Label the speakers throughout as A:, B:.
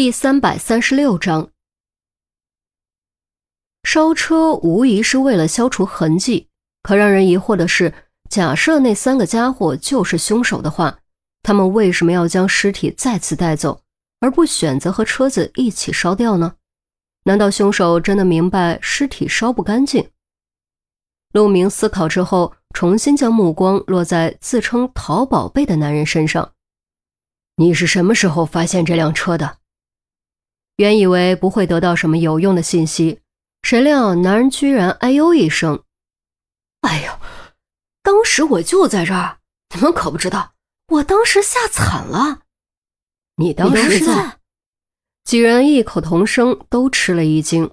A: 第三百三十六章，烧车无疑是为了消除痕迹。可让人疑惑的是，假设那三个家伙就是凶手的话，他们为什么要将尸体再次带走，而不选择和车子一起烧掉呢？难道凶手真的明白尸体烧不干净？陆明思考之后，重新将目光落在自称淘宝贝的男人身上。你是什么时候发现这辆车的？原以为不会得到什么有用的信息，谁料男人居然哎呦一声：“
B: 哎呦，当时我就在这儿，你们可不知道，我当时吓惨了。”
A: 你当时在？几人异口同声，都吃了一惊。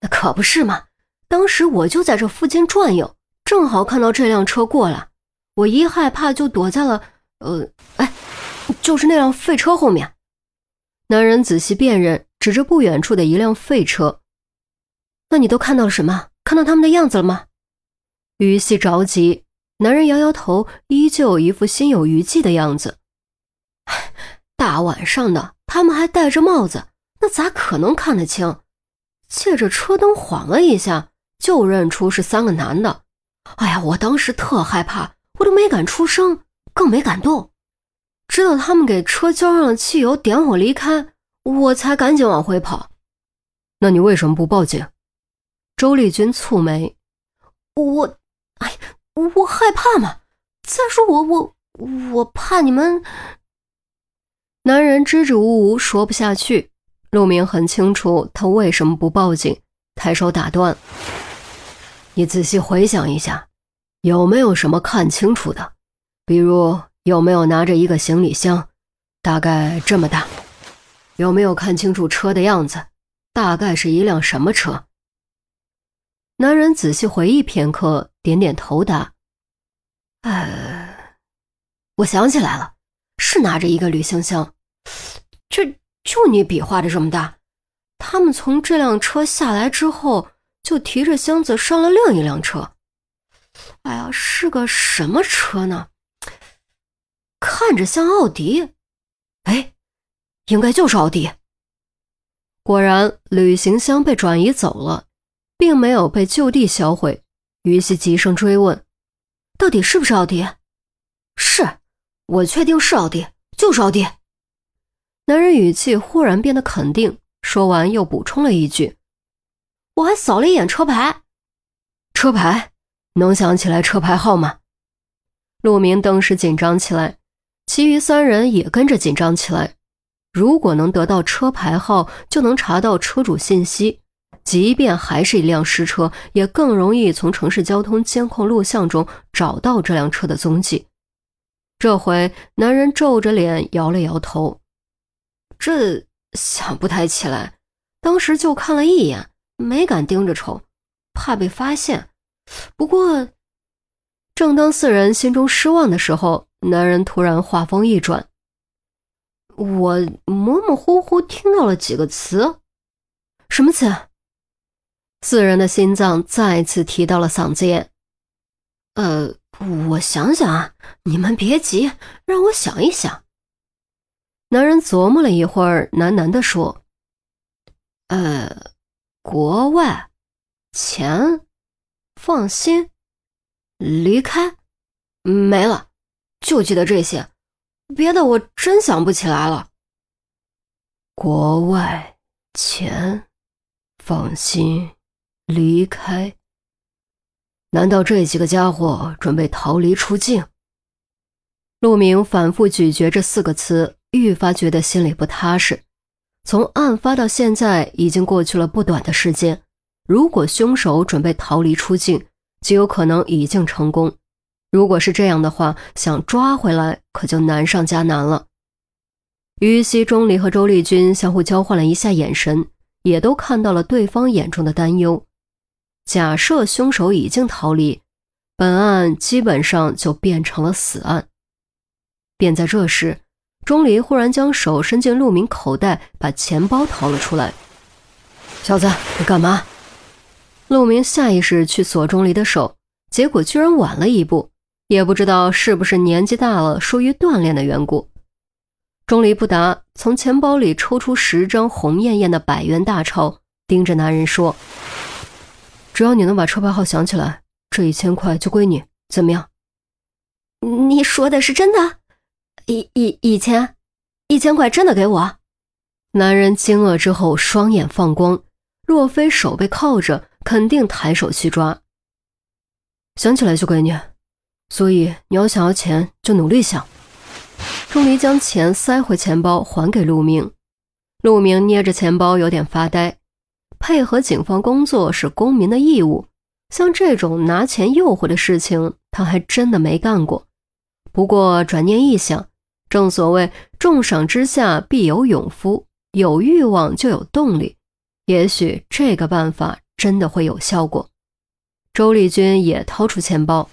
B: 那可不是嘛，当时我就在这附近转悠，正好看到这辆车过来，我一害怕就躲在了……呃，哎，就是那辆废车后面。
A: 男人仔细辨认，指着不远处的一辆废车。
B: 那你都看到了什么？看到他们的样子了吗？
A: 于西着急。男人摇摇头，依旧一副心有余悸的样子。
B: 大晚上的，他们还戴着帽子，那咋可能看得清？借着车灯晃了一下，就认出是三个男的。哎呀，我当时特害怕，我都没敢出声，更没敢动。直到他们给车浇上了汽油，点火离开，我才赶紧往回跑。
A: 那你为什么不报警？周丽君蹙眉：“
B: 我，哎，我害怕嘛。再说我，我，我怕你们。”
A: 男人支支吾吾说不下去。陆明很清楚他为什么不报警，抬手打断：“你仔细回想一下，有没有什么看清楚的？比如……”有没有拿着一个行李箱，大概这么大？有没有看清楚车的样子？大概是一辆什么车？男人仔细回忆片刻，点点头答：“
B: 呃，我想起来了，是拿着一个旅行箱。这就你比划的这么大。他们从这辆车下来之后，就提着箱子上了另一辆车。哎呀，是个什么车呢？”看着像奥迪，哎，应该就是奥迪。
A: 果然，旅行箱被转移走了，并没有被就地销毁。于西急声追问：“
B: 到底是不是奥迪？”“是，我确定是奥迪，就是奥迪。”
A: 男人语气忽然变得肯定，说完又补充了一句：“
B: 我还扫了一眼车牌，
A: 车牌能想起来车牌号吗？”陆明顿时紧张起来。其余三人也跟着紧张起来。如果能得到车牌号，就能查到车主信息，即便还是一辆失车，也更容易从城市交通监控录像中找到这辆车的踪迹。这回，男人皱着脸摇了摇头：“
B: 这想不太起来，当时就看了一眼，没敢盯着瞅，怕被发现。不过……”
A: 正当四人心中失望的时候，男人突然话锋一转：“
B: 我模模糊糊听到了几个词，
A: 什么词？”四人的心脏再次提到了嗓子眼。
B: 呃，我想想啊，你们别急，让我想一想。
A: 男人琢磨了一会儿，喃喃地说：“
B: 呃，国外，钱，放心。”离开，没了，就记得这些，别的我真想不起来了。
A: 国外钱，放心，离开。难道这几个家伙准备逃离出境？陆明反复咀嚼这四个词，愈发觉得心里不踏实。从案发到现在，已经过去了不短的时间。如果凶手准备逃离出境，极有可能已经成功。如果是这样的话，想抓回来可就难上加难了。于西、钟离和周丽君相互交换了一下眼神，也都看到了对方眼中的担忧。假设凶手已经逃离，本案基本上就变成了死案。便在这时，钟离忽然将手伸进陆明口袋，把钱包掏了出来。“小子，你干嘛？”陆明下意识去锁钟离的手，结果居然晚了一步，也不知道是不是年纪大了，疏于锻炼的缘故。
B: 钟离不答，从钱包里抽出十张红艳艳的百元大钞，盯着男人说：“
A: 只要你能把车牌号想起来，这一千块就归你，怎么样？”
B: 你说的是真的？一一一千，一千块真的给我？男人惊愕之后，双眼放光。若非手被铐着，肯定抬手去抓。
A: 想起来就给你，所以你要想要钱，就努力想。
B: 钟离将钱塞回钱包，还给陆明。陆明捏着钱包，有点发呆。配合警方工作是公民的义务，像这种拿钱诱惑的事情，他还真的没干过。不过转念一想，正所谓重赏之下必有勇夫，有欲望就有动力，也许这个办法真的会有效果。周丽君也掏出钱包，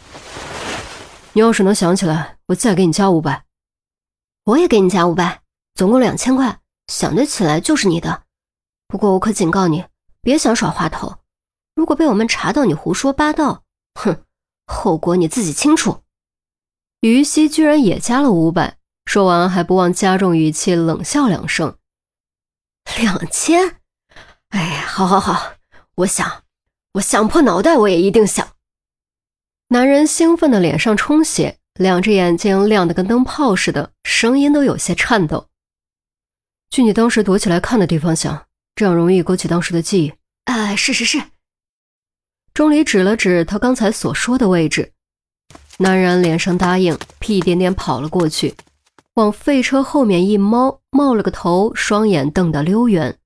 A: 你要是能想起来，我再给你加五百。
B: 我也给你加五百，总共两千块。想得起来就是你的。不过我可警告你，别想耍滑头。如果被我们查到你胡说八道，哼，后果你自己清楚。于西居然也加了五百，说完还不忘加重语气，冷笑两声。两千？哎呀，好好好，我想，我想破脑袋我也一定想。男人兴奋的脸上充血。两只眼睛亮得跟灯泡似的，声音都有些颤抖。
A: 去你当时躲起来看的地方想，这样容易勾起当时的记忆。
B: 哎，是是是。钟离指了指他刚才所说的位置，男人连声答应，屁颠颠跑了过去，往废车后面一猫，冒了个头，双眼瞪得溜圆。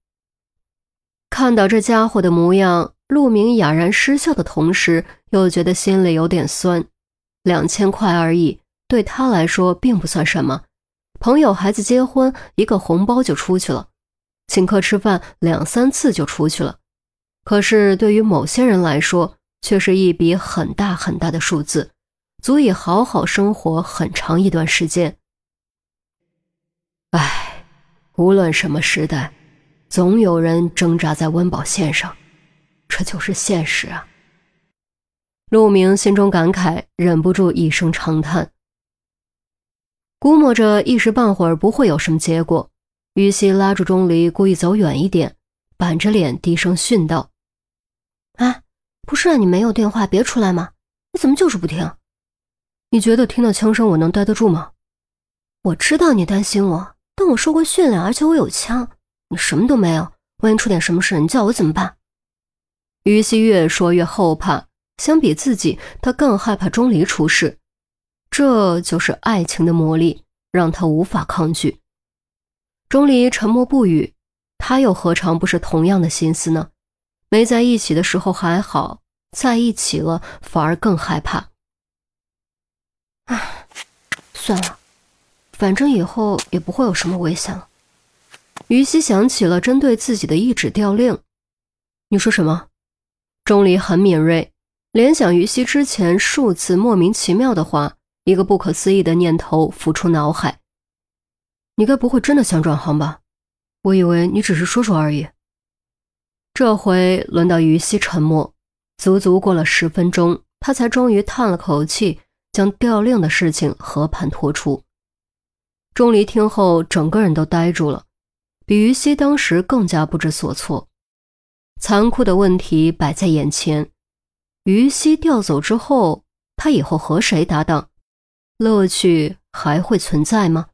B: 看到这家伙的模样，陆明哑然失笑的同时，又觉得心里有点酸。两千块而已，对他来说并不算什么。朋友孩子结婚，一个红包就出去了；请客吃饭，两三次就出去了。可是对于某些人来说，却是一笔很大很大的数字，足以好好生活很长一段时间。唉，无论什么时代，总有人挣扎在温饱线上，这就是现实啊。陆明心中感慨，忍不住一声长叹。估摸着一时半会儿不会有什么结果，于西拉住钟离，故意走远一点，板着脸低声训道：“啊，不是让你没有电话别出来吗？你怎么就是不听？
A: 你觉得听到枪声我能待得住吗？
B: 我知道你担心我，但我受过训练，而且我有枪。你什么都没有，万一出点什么事，你叫我怎么办？”于西越说越后怕。相比自己，他更害怕钟离出事，这就是爱情的魔力，让他无法抗拒。钟离沉默不语，他又何尝不是同样的心思呢？没在一起的时候还好，在一起了反而更害怕。唉，算了，反正以后也不会有什么危险了。于西想起了针对自己的一纸调令，
A: 你说什么？
B: 钟离很敏锐。联想于西之前数次莫名其妙的话，一个不可思议的念头浮出脑海。
A: 你该不会真的想转行吧？我以为你只是说说而已。
B: 这回轮到于西沉默，足足过了十分钟，他才终于叹了口气，将调令的事情和盘托出。钟离听后，整个人都呆住了，比于西当时更加不知所措。残酷的问题摆在眼前。于西调走之后，他以后和谁搭档？乐趣还会存在吗？